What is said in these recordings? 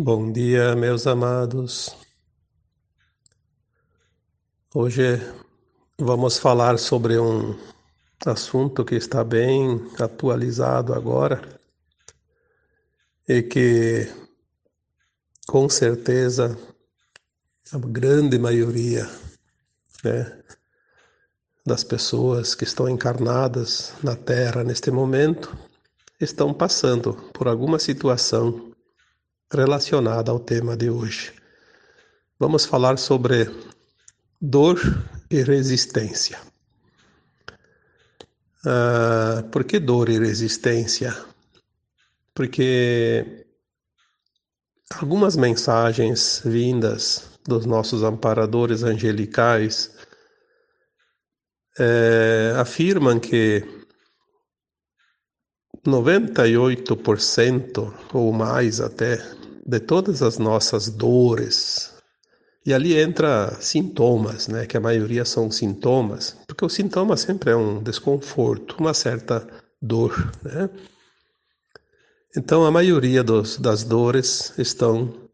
Bom dia, meus amados. Hoje vamos falar sobre um assunto que está bem atualizado agora e que, com certeza, a grande maioria né, das pessoas que estão encarnadas na Terra neste momento estão passando por alguma situação relacionada ao tema de hoje. Vamos falar sobre dor e resistência. Uh, por que dor e resistência? Porque algumas mensagens vindas dos nossos amparadores angelicais é, afirmam que 98% ou mais até de todas as nossas dores, e ali entra sintomas, né, que a maioria são sintomas, porque o sintoma sempre é um desconforto, uma certa dor, né? Então a maioria dos, das dores estão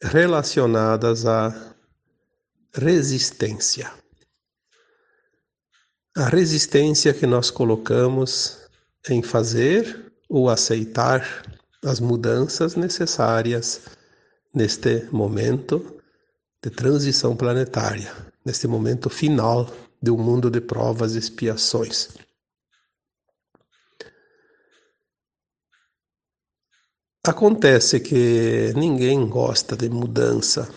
relacionadas à resistência. A resistência que nós colocamos em fazer ou aceitar as mudanças necessárias neste momento de transição planetária, neste momento final de um mundo de provas e expiações. Acontece que ninguém gosta de mudança.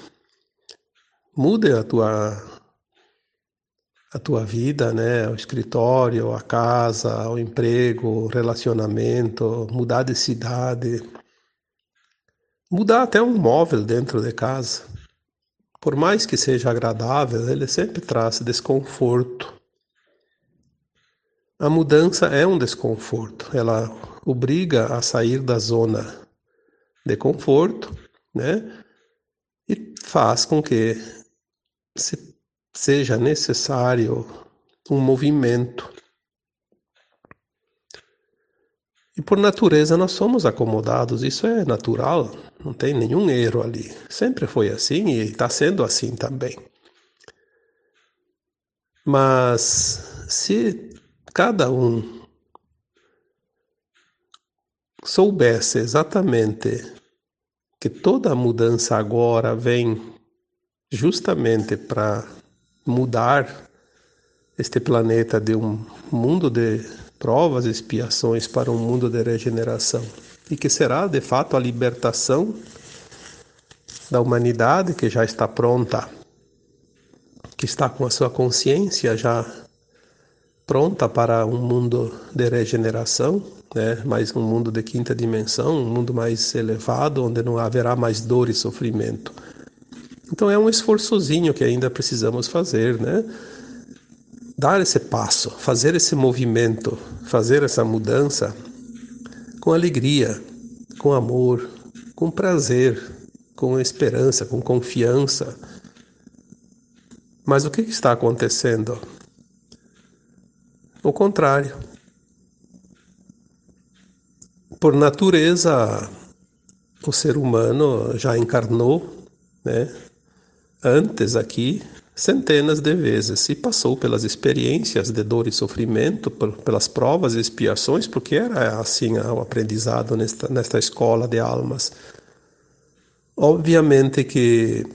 Mude a tua a tua vida, né? O escritório, a casa, o emprego, o relacionamento, mudar de cidade, mudar até um móvel dentro de casa. Por mais que seja agradável, ele sempre traz desconforto. A mudança é um desconforto, ela obriga a sair da zona de conforto, né? E faz com que se seja necessário um movimento. E por natureza nós somos acomodados, isso é natural, não tem nenhum erro ali. Sempre foi assim e está sendo assim também. Mas se cada um soubesse exatamente que toda mudança agora vem justamente para mudar este planeta de um mundo de provas expiações para um mundo de regeneração e que será de fato a libertação da humanidade que já está pronta, que está com a sua consciência já pronta para um mundo de regeneração, né? mais um mundo de quinta dimensão, um mundo mais elevado, onde não haverá mais dor e sofrimento. Então é um esforçozinho que ainda precisamos fazer, né? Dar esse passo, fazer esse movimento, fazer essa mudança com alegria, com amor, com prazer, com esperança, com confiança. Mas o que está acontecendo? O contrário. Por natureza, o ser humano já encarnou, né? Antes aqui centenas de vezes e passou pelas experiências de dor e sofrimento, pelas provas e expiações, porque era assim o aprendizado nesta, nesta escola de almas. Obviamente que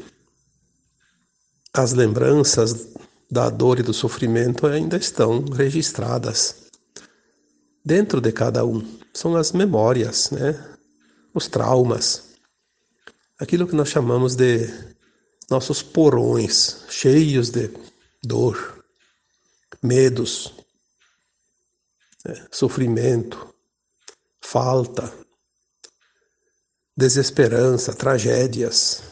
as lembranças da dor e do sofrimento ainda estão registradas dentro de cada um. São as memórias, né? os traumas, aquilo que nós chamamos de nossos porões cheios de dor, medos, né, sofrimento, falta, desesperança, tragédias,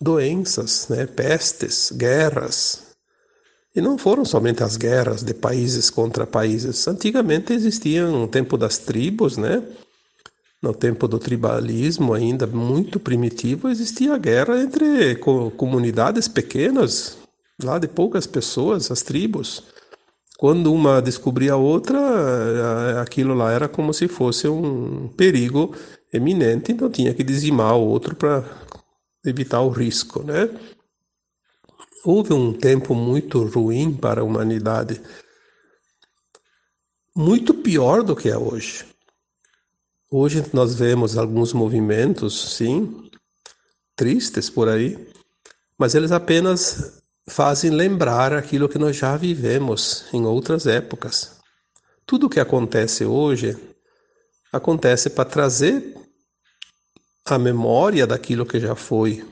doenças, né, pestes, guerras. E não foram somente as guerras de países contra países. Antigamente existiam no tempo das tribos, né? No tempo do tribalismo ainda muito primitivo, existia guerra entre comunidades pequenas, lá de poucas pessoas, as tribos. Quando uma descobria a outra, aquilo lá era como se fosse um perigo eminente, então tinha que dizimar o outro para evitar o risco, né? Houve um tempo muito ruim para a humanidade, muito pior do que é hoje. Hoje nós vemos alguns movimentos, sim, tristes por aí, mas eles apenas fazem lembrar aquilo que nós já vivemos em outras épocas. Tudo o que acontece hoje acontece para trazer a memória daquilo que já foi,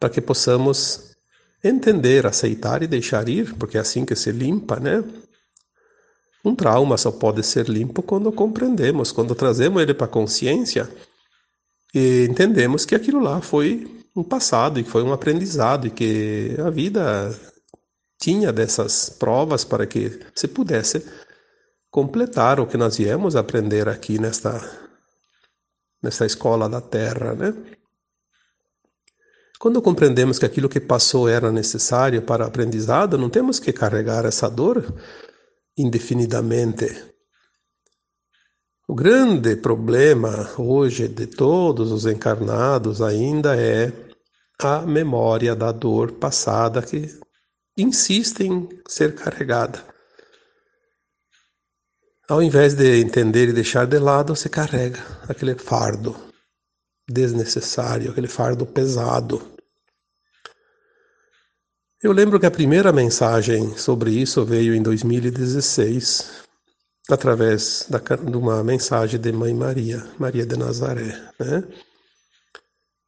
para que possamos entender, aceitar e deixar ir, porque é assim que se limpa, né? Um trauma só pode ser limpo quando compreendemos, quando trazemos ele para a consciência e entendemos que aquilo lá foi um passado e que foi um aprendizado e que a vida tinha dessas provas para que se pudesse completar o que nós viemos aprender aqui nesta nessa escola da Terra, né? Quando compreendemos que aquilo que passou era necessário para o aprendizado, não temos que carregar essa dor indefinidamente. O grande problema hoje de todos os encarnados ainda é a memória da dor passada que insiste em ser carregada. Ao invés de entender e deixar de lado, se carrega aquele fardo desnecessário, aquele fardo pesado. Eu lembro que a primeira mensagem sobre isso veio em 2016, através da, de uma mensagem de Mãe Maria, Maria de Nazaré. Né?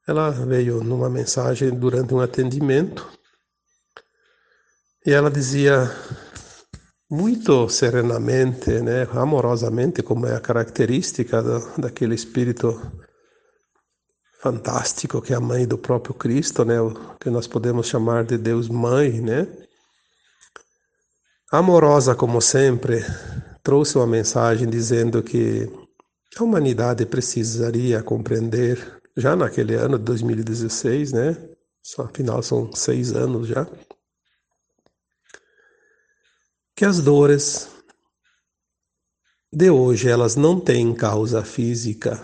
Ela veio numa mensagem durante um atendimento e ela dizia muito serenamente, né, amorosamente, como é a característica do, daquele espírito fantástico que é a mãe do próprio Cristo, né, o que nós podemos chamar de Deus Mãe, né? Amorosa como sempre, trouxe uma mensagem dizendo que a humanidade precisaria compreender já naquele ano de 2016, né? Afinal são seis anos já que as dores de hoje elas não têm causa física.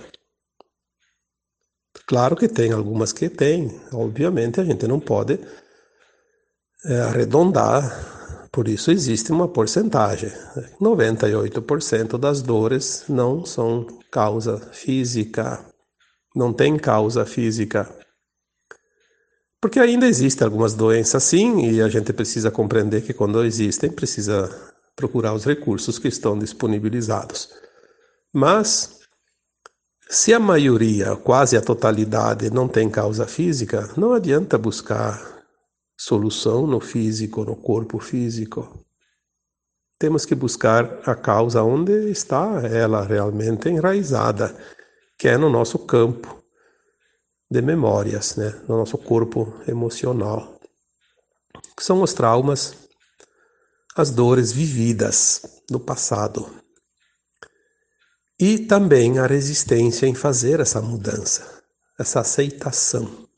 Claro que tem algumas que têm, obviamente a gente não pode é, arredondar, por isso existe uma porcentagem. 98% das dores não são causa física, não tem causa física. Porque ainda existem algumas doenças sim, e a gente precisa compreender que quando existem, precisa procurar os recursos que estão disponibilizados. Mas, se a maioria, quase a totalidade, não tem causa física, não adianta buscar solução no físico, no corpo físico. Temos que buscar a causa onde está ela realmente enraizada, que é no nosso campo de memórias, né, no nosso corpo emocional, são os traumas, as dores vividas no passado. E também a resistência em fazer essa mudança, essa aceitação.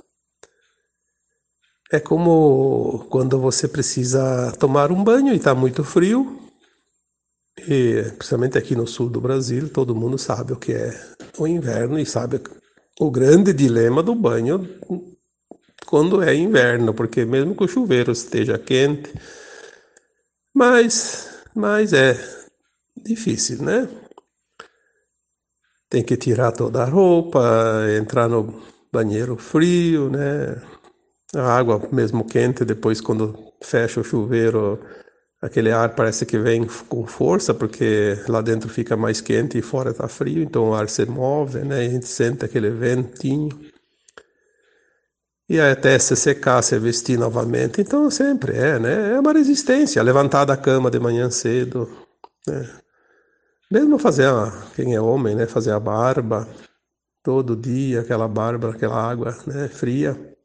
É como quando você precisa tomar um banho e está muito frio, e principalmente aqui no sul do Brasil, todo mundo sabe o que é o inverno e sabe o grande dilema do banho quando é inverno, porque mesmo que o chuveiro esteja quente, mas, mas é difícil, né? Tem que tirar toda a roupa, entrar no banheiro frio, né? A água mesmo quente, depois quando fecha o chuveiro, aquele ar parece que vem com força, porque lá dentro fica mais quente e fora está frio, então o ar se move, né? E a gente sente aquele ventinho. E até se secar, se vestir novamente. Então sempre é, né? É uma resistência. Levantar da cama de manhã cedo, né? Mesmo fazer, a, quem é homem, né? Fazer a barba todo dia, aquela barba, aquela água né? fria.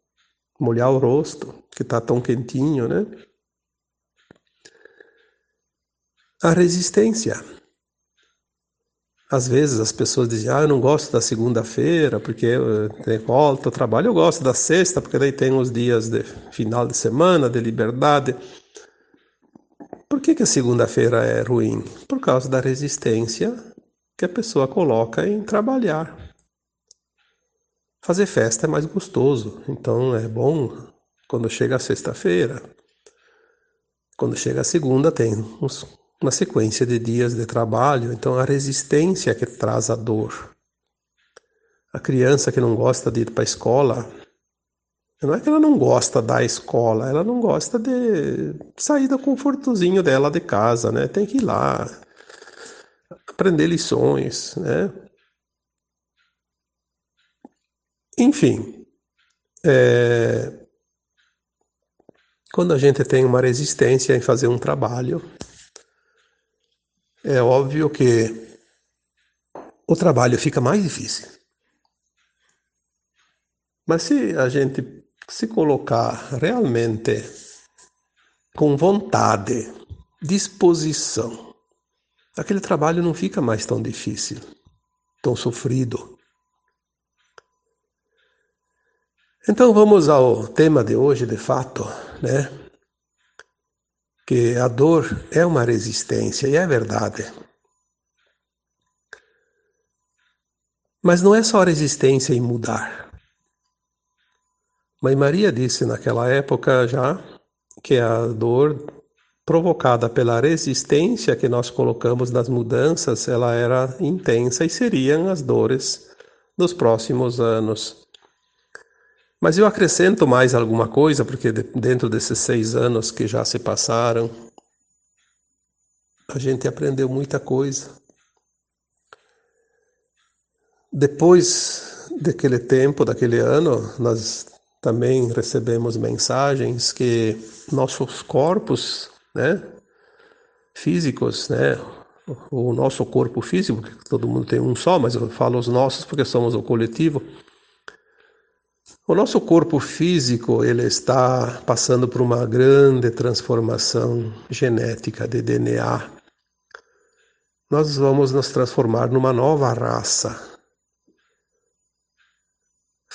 Molhar o rosto, que está tão quentinho, né? a resistência. Às vezes as pessoas dizem, ah, eu não gosto da segunda-feira porque tem volta ao trabalho, eu gosto da sexta porque daí tem os dias de final de semana, de liberdade. Que, que a segunda-feira é ruim? Por causa da resistência que a pessoa coloca em trabalhar. fazer festa é mais gostoso. Então é bom quando chega a sexta-feira. Quando chega a segunda, tem uns, uma sequência de dias de trabalho. Então a resistência que traz a dor. A criança que não gosta de ir para a escola, não é que ela não gosta da escola, ela não gosta de sair do confortozinho dela de casa, né? Tem que ir lá, aprender lições, né? Enfim, é... quando a gente tem uma resistência em fazer um trabalho, é óbvio que o trabalho fica mais difícil. Mas se a gente se colocar realmente com vontade, disposição, aquele trabalho não fica mais tão difícil, tão sofrido. Então vamos ao tema de hoje, de fato, né? Que a dor é uma resistência, e é verdade. Mas não é só resistência em mudar. Mãe Maria disse naquela época já que a dor provocada pela resistência que nós colocamos nas mudanças, ela era intensa e seriam as dores dos próximos anos. Mas eu acrescento mais alguma coisa, porque dentro desses seis anos que já se passaram, a gente aprendeu muita coisa. Depois daquele tempo, daquele ano, nós também recebemos mensagens que nossos corpos, né, físicos, né, o nosso corpo físico, todo mundo tem um só, mas eu falo os nossos porque somos o coletivo. O nosso corpo físico ele está passando por uma grande transformação genética de DNA. Nós vamos nos transformar numa nova raça,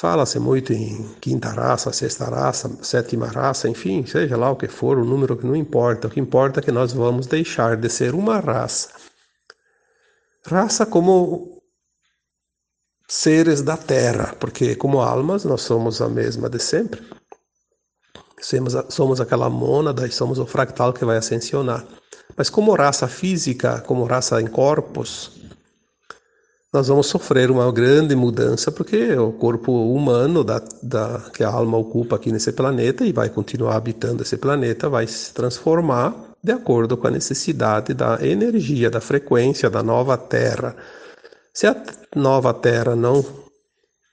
Fala-se muito em quinta raça, sexta raça, sétima raça, enfim, seja lá o que for, o número que não importa. O que importa é que nós vamos deixar de ser uma raça. Raça como seres da terra, porque como almas nós somos a mesma de sempre. Somos, somos aquela mônada e somos o fractal que vai ascensionar. Mas como raça física, como raça em corpos, nós vamos sofrer uma grande mudança porque o corpo humano da, da, que a alma ocupa aqui nesse planeta e vai continuar habitando esse planeta vai se transformar de acordo com a necessidade da energia, da frequência da nova Terra. Se a nova Terra não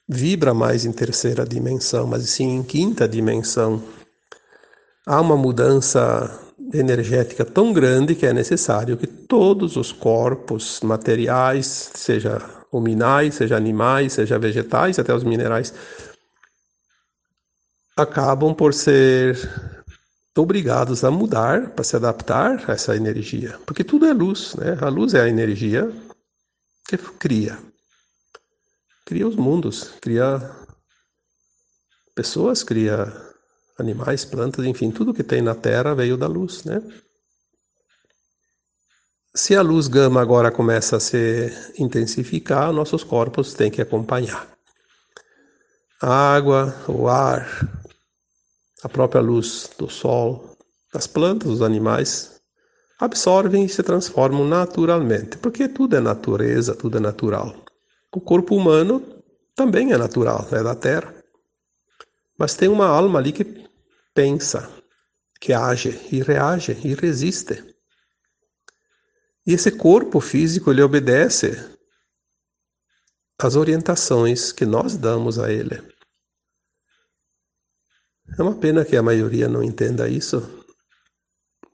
vibra mais em terceira dimensão, mas sim em quinta dimensão, há uma mudança energética tão grande que é necessário que todos os corpos materiais, seja hominais, seja animais, seja vegetais, até os minerais, acabam por ser obrigados a mudar para se adaptar a essa energia, porque tudo é luz, né? A luz é a energia que cria, cria os mundos, cria pessoas, cria animais, plantas, enfim, tudo que tem na Terra veio da luz, né? Se a luz gama agora começa a se intensificar, nossos corpos têm que acompanhar. A água, o ar, a própria luz do sol, as plantas, os animais absorvem e se transformam naturalmente, porque tudo é natureza, tudo é natural. O corpo humano também é natural, é da terra. Mas tem uma alma ali que pensa, que age e reage e resiste. E esse corpo físico ele obedece às orientações que nós damos a ele. É uma pena que a maioria não entenda isso,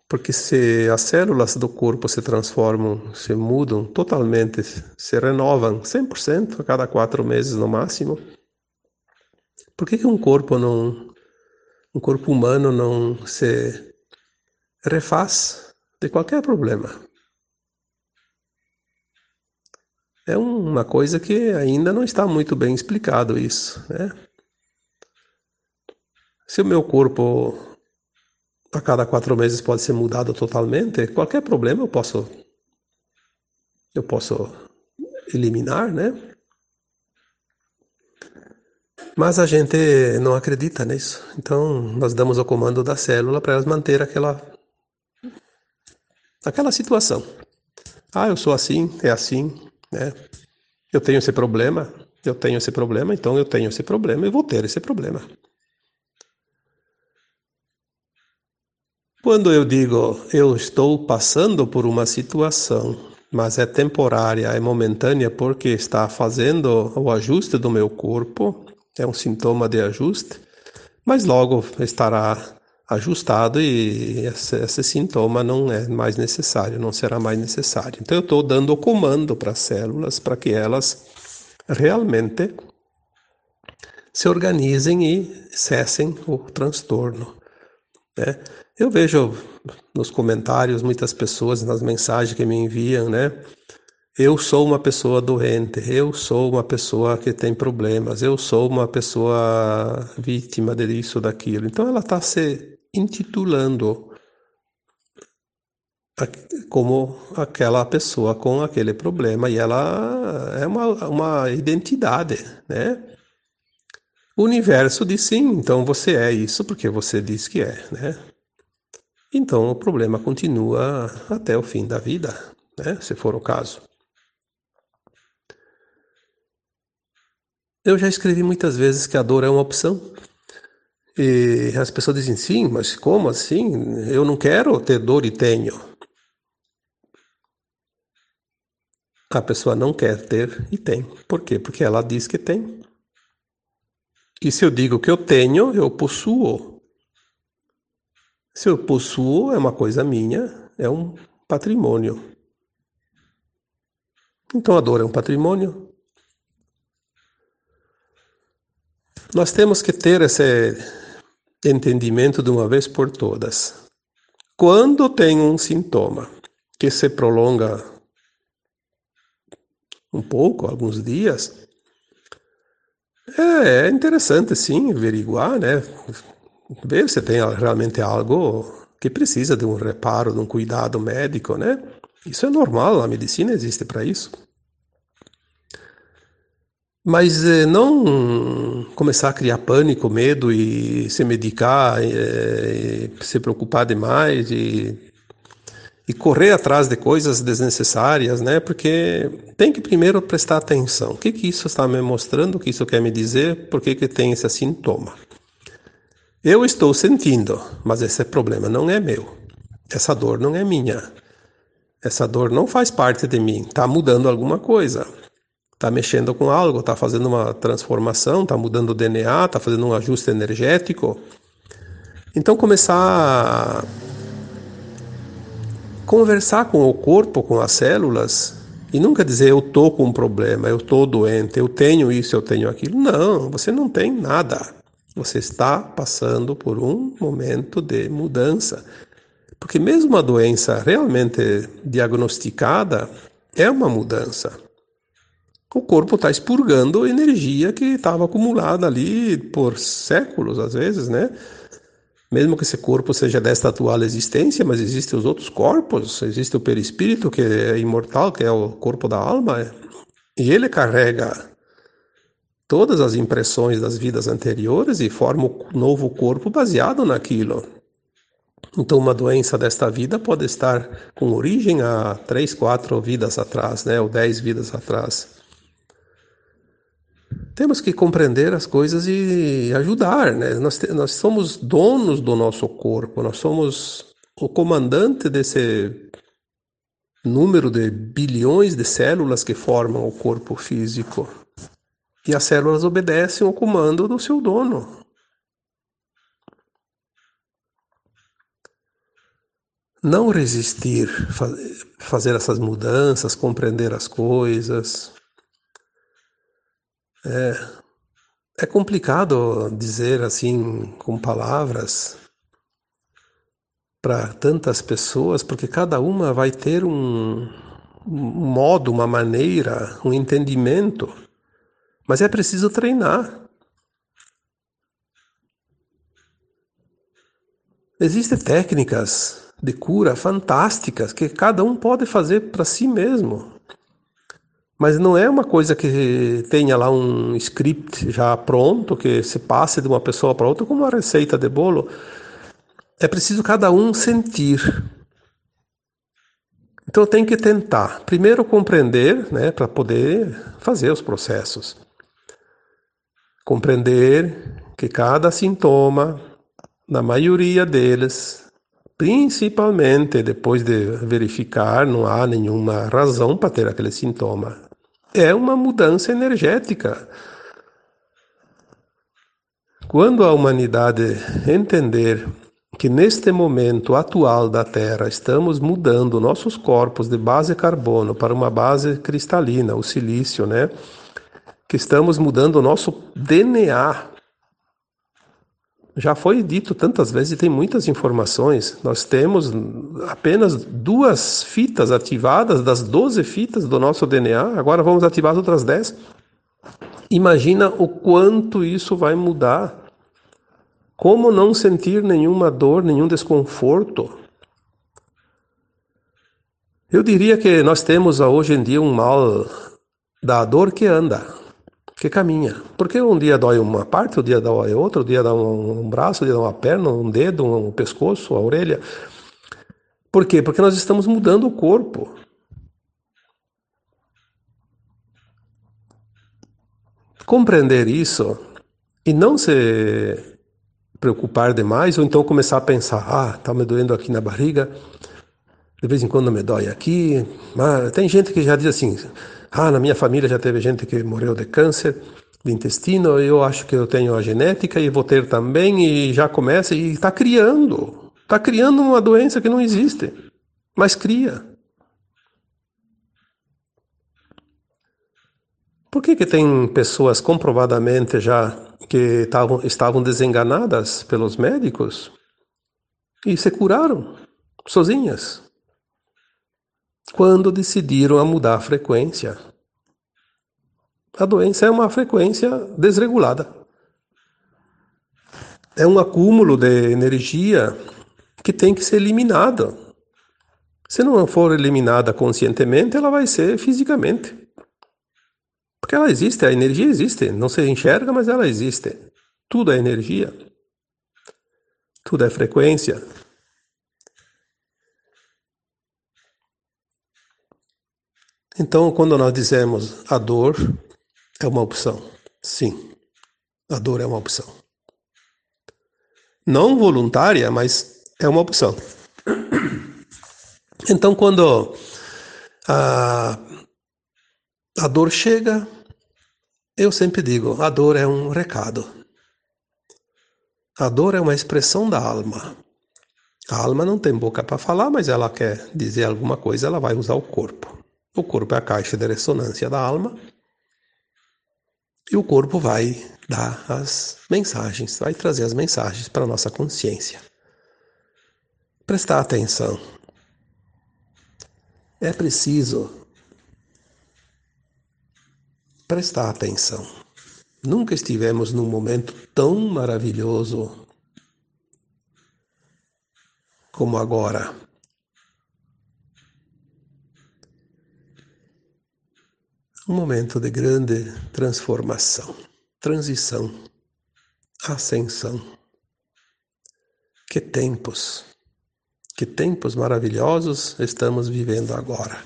porque se as células do corpo se transformam, se mudam totalmente, se renovam 100% a cada quatro meses no máximo, por que, que um corpo não um corpo humano não se refaz de qualquer problema. É uma coisa que ainda não está muito bem explicado isso, né? Se o meu corpo a cada quatro meses pode ser mudado totalmente, qualquer problema eu posso eu posso eliminar, né? Mas a gente não acredita nisso. Então, nós damos o comando da célula para elas manter aquela aquela situação. Ah, eu sou assim, é assim, né? Eu tenho esse problema, eu tenho esse problema, então eu tenho esse problema e vou ter esse problema. Quando eu digo eu estou passando por uma situação, mas é temporária, é momentânea porque está fazendo o ajuste do meu corpo, é um sintoma de ajuste, mas logo estará ajustado e esse, esse, sintoma não é mais necessário, não será mais necessário. Então eu estou dando o comando para as células para que elas realmente se organizem e cessem o transtorno. Né? Eu vejo nos comentários muitas pessoas nas mensagens que me enviam, né? Eu sou uma pessoa doente, eu sou uma pessoa que tem problemas, eu sou uma pessoa vítima disso, daquilo. Então ela está se intitulando como aquela pessoa com aquele problema e ela é uma, uma identidade, né? O universo diz sim, então você é isso porque você diz que é, né? Então o problema continua até o fim da vida, né? Se for o caso. Eu já escrevi muitas vezes que a dor é uma opção. E as pessoas dizem, sim, mas como assim? Eu não quero ter dor e tenho. A pessoa não quer ter e tem. Por quê? Porque ela diz que tem. E se eu digo que eu tenho, eu possuo. Se eu possuo, é uma coisa minha, é um patrimônio. Então a dor é um patrimônio. Nós temos que ter esse entendimento de uma vez por todas. Quando tem um sintoma que se prolonga um pouco, alguns dias, é, é interessante sim averiguar, né? Ver se tem realmente algo que precisa de um reparo, de um cuidado médico, né? Isso é normal, a medicina existe para isso. Mas eh, não começar a criar pânico, medo e se medicar, eh, se preocupar demais e, e correr atrás de coisas desnecessárias, né? Porque tem que primeiro prestar atenção. O que, que isso está me mostrando? O que isso quer me dizer? Por que, que tem esse sintoma? Eu estou sentindo, mas esse problema não é meu. Essa dor não é minha. Essa dor não faz parte de mim. Está mudando alguma coisa está mexendo com algo, está fazendo uma transformação, está mudando o DNA, está fazendo um ajuste energético. Então começar a conversar com o corpo, com as células, e nunca dizer eu tô com um problema, eu tô doente, eu tenho isso, eu tenho aquilo. Não, você não tem nada. Você está passando por um momento de mudança. Porque mesmo a doença realmente diagnosticada é uma mudança o corpo está expurgando energia que estava acumulada ali por séculos, às vezes, né? Mesmo que esse corpo seja desta atual existência, mas existem os outros corpos, existe o perispírito que é imortal, que é o corpo da alma, e ele carrega todas as impressões das vidas anteriores e forma um novo corpo baseado naquilo. Então, uma doença desta vida pode estar com origem há três, quatro vidas atrás, né, ou dez vidas atrás. Temos que compreender as coisas e ajudar, né? Nós, nós somos donos do nosso corpo, nós somos o comandante desse número de bilhões de células que formam o corpo físico. E as células obedecem ao comando do seu dono. Não resistir, fazer essas mudanças, compreender as coisas. É, é complicado dizer assim com palavras para tantas pessoas, porque cada uma vai ter um, um modo, uma maneira, um entendimento, mas é preciso treinar. Existem técnicas de cura fantásticas que cada um pode fazer para si mesmo. Mas não é uma coisa que tenha lá um script já pronto, que se passe de uma pessoa para outra como uma receita de bolo. É preciso cada um sentir. Então tem que tentar, primeiro compreender, né, para poder fazer os processos. Compreender que cada sintoma, na maioria deles, principalmente depois de verificar, não há nenhuma razão para ter aquele sintoma. É uma mudança energética. Quando a humanidade entender que neste momento atual da Terra estamos mudando nossos corpos de base carbono para uma base cristalina, o silício, né? Que estamos mudando o nosso DNA. Já foi dito tantas vezes e tem muitas informações. Nós temos apenas duas fitas ativadas das 12 fitas do nosso DNA, agora vamos ativar as outras 10. Imagina o quanto isso vai mudar como não sentir nenhuma dor, nenhum desconforto? Eu diria que nós temos hoje em dia um mal da dor que anda, que caminha. Porque um dia dói uma parte, o um dia dói outra, um dia dá um braço, um dia dá uma perna, um dedo, um pescoço, a orelha. Por quê? Porque nós estamos mudando o corpo. Compreender isso e não se preocupar demais, ou então começar a pensar, ah, tá me doendo aqui na barriga, de vez em quando me dói aqui. Mas tem gente que já diz assim, ah, na minha família já teve gente que morreu de câncer de intestino, eu acho que eu tenho a genética e vou ter também, e já começa, e está criando, está criando uma doença que não existe, mas cria. Por que, que tem pessoas comprovadamente já que tavam, estavam desenganadas pelos médicos e se curaram sozinhas quando decidiram a mudar a frequência. A doença é uma frequência desregulada. É um acúmulo de energia que tem que ser eliminada. Se não for eliminada conscientemente, ela vai ser fisicamente. Porque ela existe, a energia existe, não se enxerga, mas ela existe. Tudo é energia. Tudo é frequência. Então, quando nós dizemos a dor é uma opção, sim, a dor é uma opção. Não voluntária, mas é uma opção. Então, quando a, a dor chega, eu sempre digo: a dor é um recado. A dor é uma expressão da alma. A alma não tem boca para falar, mas ela quer dizer alguma coisa, ela vai usar o corpo. O corpo é a caixa de ressonância da alma. E o corpo vai dar as mensagens, vai trazer as mensagens para a nossa consciência. Prestar atenção. É preciso prestar atenção. Nunca estivemos num momento tão maravilhoso como agora. Um momento de grande transformação, transição, ascensão. Que tempos, que tempos maravilhosos estamos vivendo agora.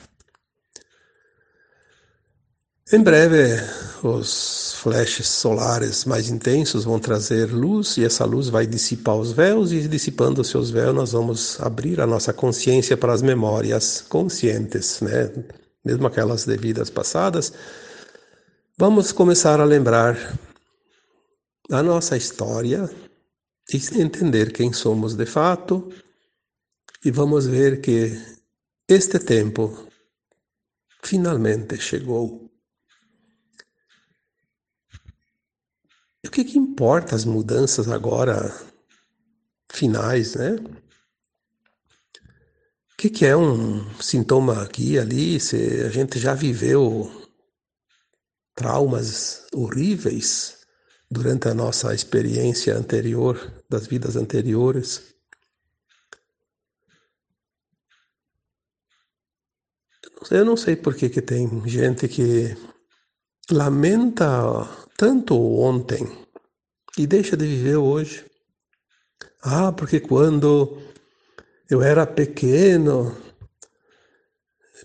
Em breve, os flashes solares mais intensos vão trazer luz e essa luz vai dissipar os véus e dissipando os seus véus nós vamos abrir a nossa consciência para as memórias conscientes, né? Mesmo aquelas de vidas passadas. Vamos começar a lembrar a nossa história e entender quem somos de fato e vamos ver que este tempo finalmente chegou. E o que, que importa as mudanças agora finais, né? O que, que é um sintoma aqui ali? Se a gente já viveu traumas horríveis durante a nossa experiência anterior, das vidas anteriores. Eu não sei por que, que tem gente que lamenta tanto ontem e deixa de viver hoje. Ah, porque quando eu era pequeno,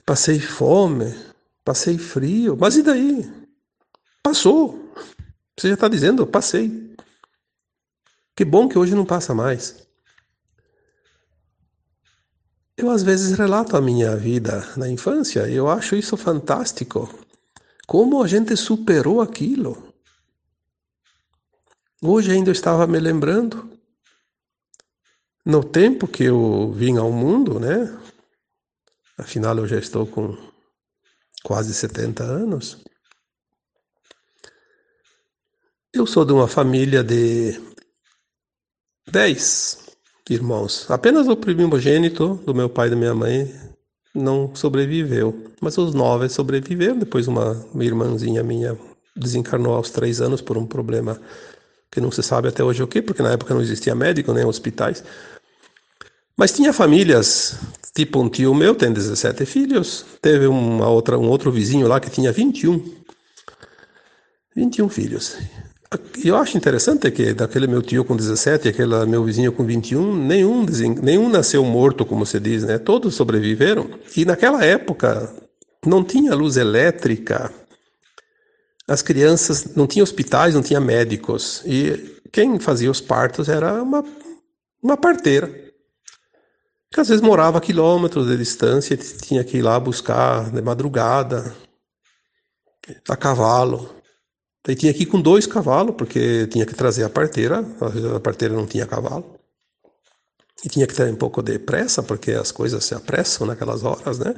passei fome, passei frio, mas e daí? Passou. Você já está dizendo, passei. Que bom que hoje não passa mais. Eu às vezes relato a minha vida na infância e eu acho isso fantástico. Como a gente superou aquilo. Hoje ainda eu estava me lembrando, no tempo que eu vim ao mundo, né? Afinal, eu já estou com quase 70 anos. Eu sou de uma família de 10 irmãos. Apenas o primogênito do meu pai e da minha mãe não sobreviveu, mas os nove sobreviveram. Depois uma, uma irmãzinha minha desencarnou aos três anos por um problema que não se sabe até hoje o que, porque na época não existia médico nem hospitais. Mas tinha famílias, tipo um tio meu tem 17 filhos, teve uma outra, um outro vizinho lá que tinha 21. 21 filhos. E eu acho interessante que daquele meu tio com 17 e aquele meu vizinho com 21, nenhum, nenhum nasceu morto, como se diz, né? Todos sobreviveram. E naquela época não tinha luz elétrica, as crianças não tinha hospitais, não tinha médicos. E quem fazia os partos era uma, uma parteira. Que às vezes morava a quilômetros de distância, tinha que ir lá buscar de madrugada, a cavalo. Daí tinha que ir com dois cavalos, porque tinha que trazer a parteira, às vezes a parteira não tinha cavalo. E tinha que ter um pouco de pressa, porque as coisas se apressam naquelas horas, né?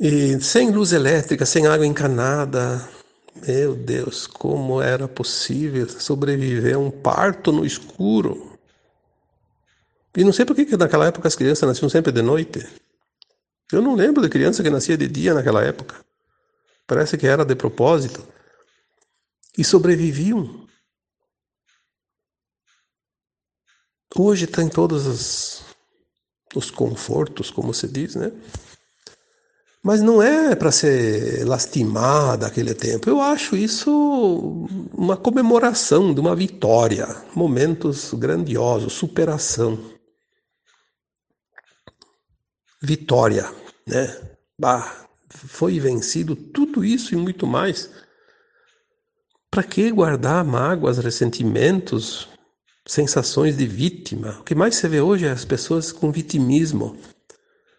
E sem luz elétrica, sem água encanada, meu Deus, como era possível sobreviver a um parto no escuro? E não sei por que naquela época as crianças nasciam sempre de noite. Eu não lembro de criança que nascia de dia naquela época. Parece que era de propósito. E sobreviviam. Hoje tem todos os, os confortos, como se diz, né? Mas não é para ser lastimada aquele tempo. Eu acho isso uma comemoração de uma vitória, momentos grandiosos, superação. Vitória, né? Bah, foi vencido tudo isso e muito mais. Para que guardar mágoas, ressentimentos, sensações de vítima? O que mais se vê hoje é as pessoas com vitimismo.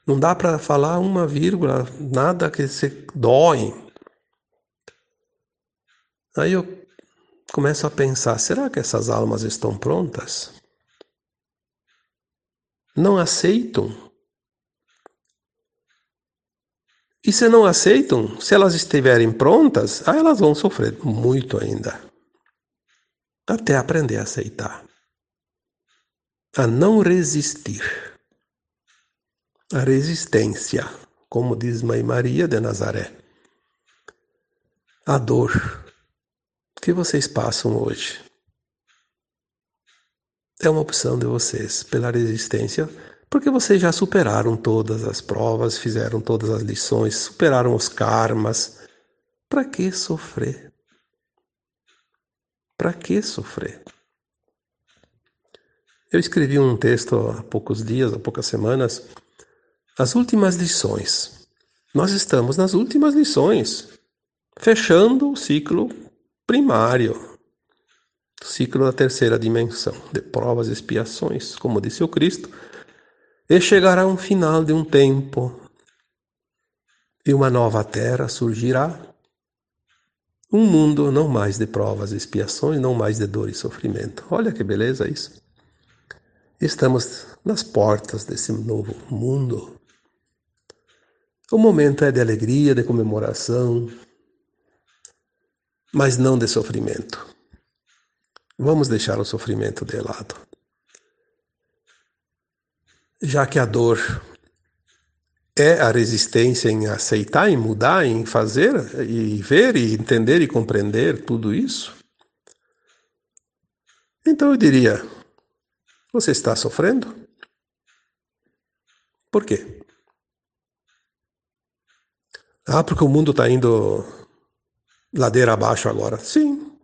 Não dá para falar uma vírgula, nada que se dói. Aí eu começo a pensar: será que essas almas estão prontas? Não aceitam E se não aceitam, se elas estiverem prontas, aí elas vão sofrer muito ainda. Até aprender a aceitar. A não resistir. A resistência, como diz Mãe Maria de Nazaré. A dor que vocês passam hoje. É uma opção de vocês pela resistência porque vocês já superaram todas as provas, fizeram todas as lições, superaram os karmas. Para que sofrer? Para que sofrer? Eu escrevi um texto há poucos dias, há poucas semanas, as últimas lições. Nós estamos nas últimas lições, fechando o ciclo primário, o ciclo da terceira dimensão, de provas e expiações, como disse o Cristo e chegará um final de um tempo, e uma nova terra surgirá. Um mundo não mais de provas e expiações, não mais de dor e sofrimento. Olha que beleza isso. Estamos nas portas desse novo mundo. O momento é de alegria, de comemoração, mas não de sofrimento. Vamos deixar o sofrimento de lado já que a dor é a resistência em aceitar, em mudar, em fazer e ver e entender e compreender tudo isso, então eu diria: você está sofrendo? Por quê? Ah, porque o mundo está indo ladeira abaixo agora. Sim.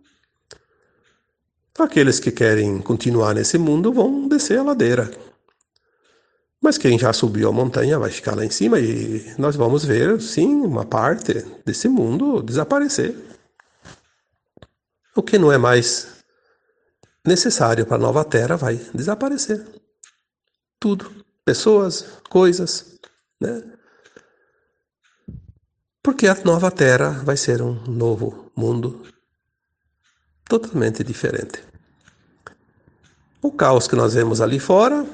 Aqueles que querem continuar nesse mundo vão descer a ladeira. Mas quem já subiu a montanha vai ficar lá em cima e nós vamos ver, sim, uma parte desse mundo desaparecer. O que não é mais necessário para a nova terra vai desaparecer. Tudo. Pessoas, coisas, né? Porque a nova terra vai ser um novo mundo totalmente diferente. O caos que nós vemos ali fora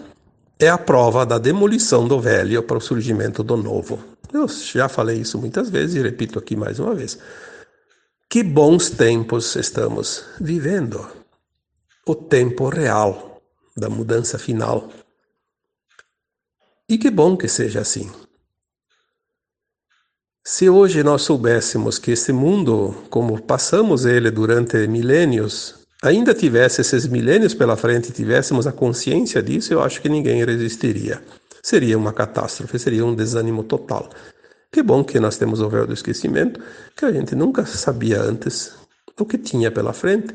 é a prova da demolição do velho para o surgimento do novo. Eu já falei isso muitas vezes e repito aqui mais uma vez. Que bons tempos estamos vivendo. O tempo real da mudança final. E que bom que seja assim. Se hoje nós soubéssemos que esse mundo, como passamos ele durante milênios, ainda tivesse esses milênios pela frente, tivéssemos a consciência disso, eu acho que ninguém resistiria. Seria uma catástrofe, seria um desânimo total. Que bom que nós temos o véu do esquecimento, que a gente nunca sabia antes o que tinha pela frente.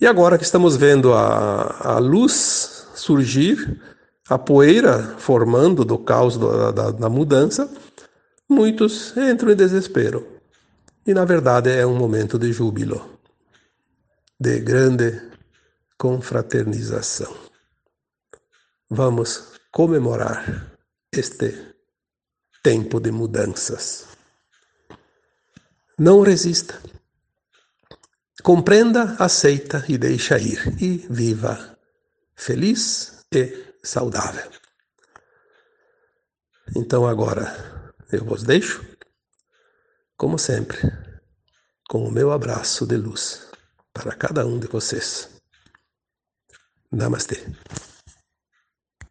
E agora que estamos vendo a, a luz surgir, a poeira formando do caos da, da mudança, muitos entram em desespero. E na verdade é um momento de júbilo de grande confraternização. Vamos comemorar este tempo de mudanças. Não resista. Compreenda, aceita e deixa ir. E viva feliz e saudável. Então agora eu vos deixo, como sempre, com o meu abraço de luz para cada um de vocês. Namastê.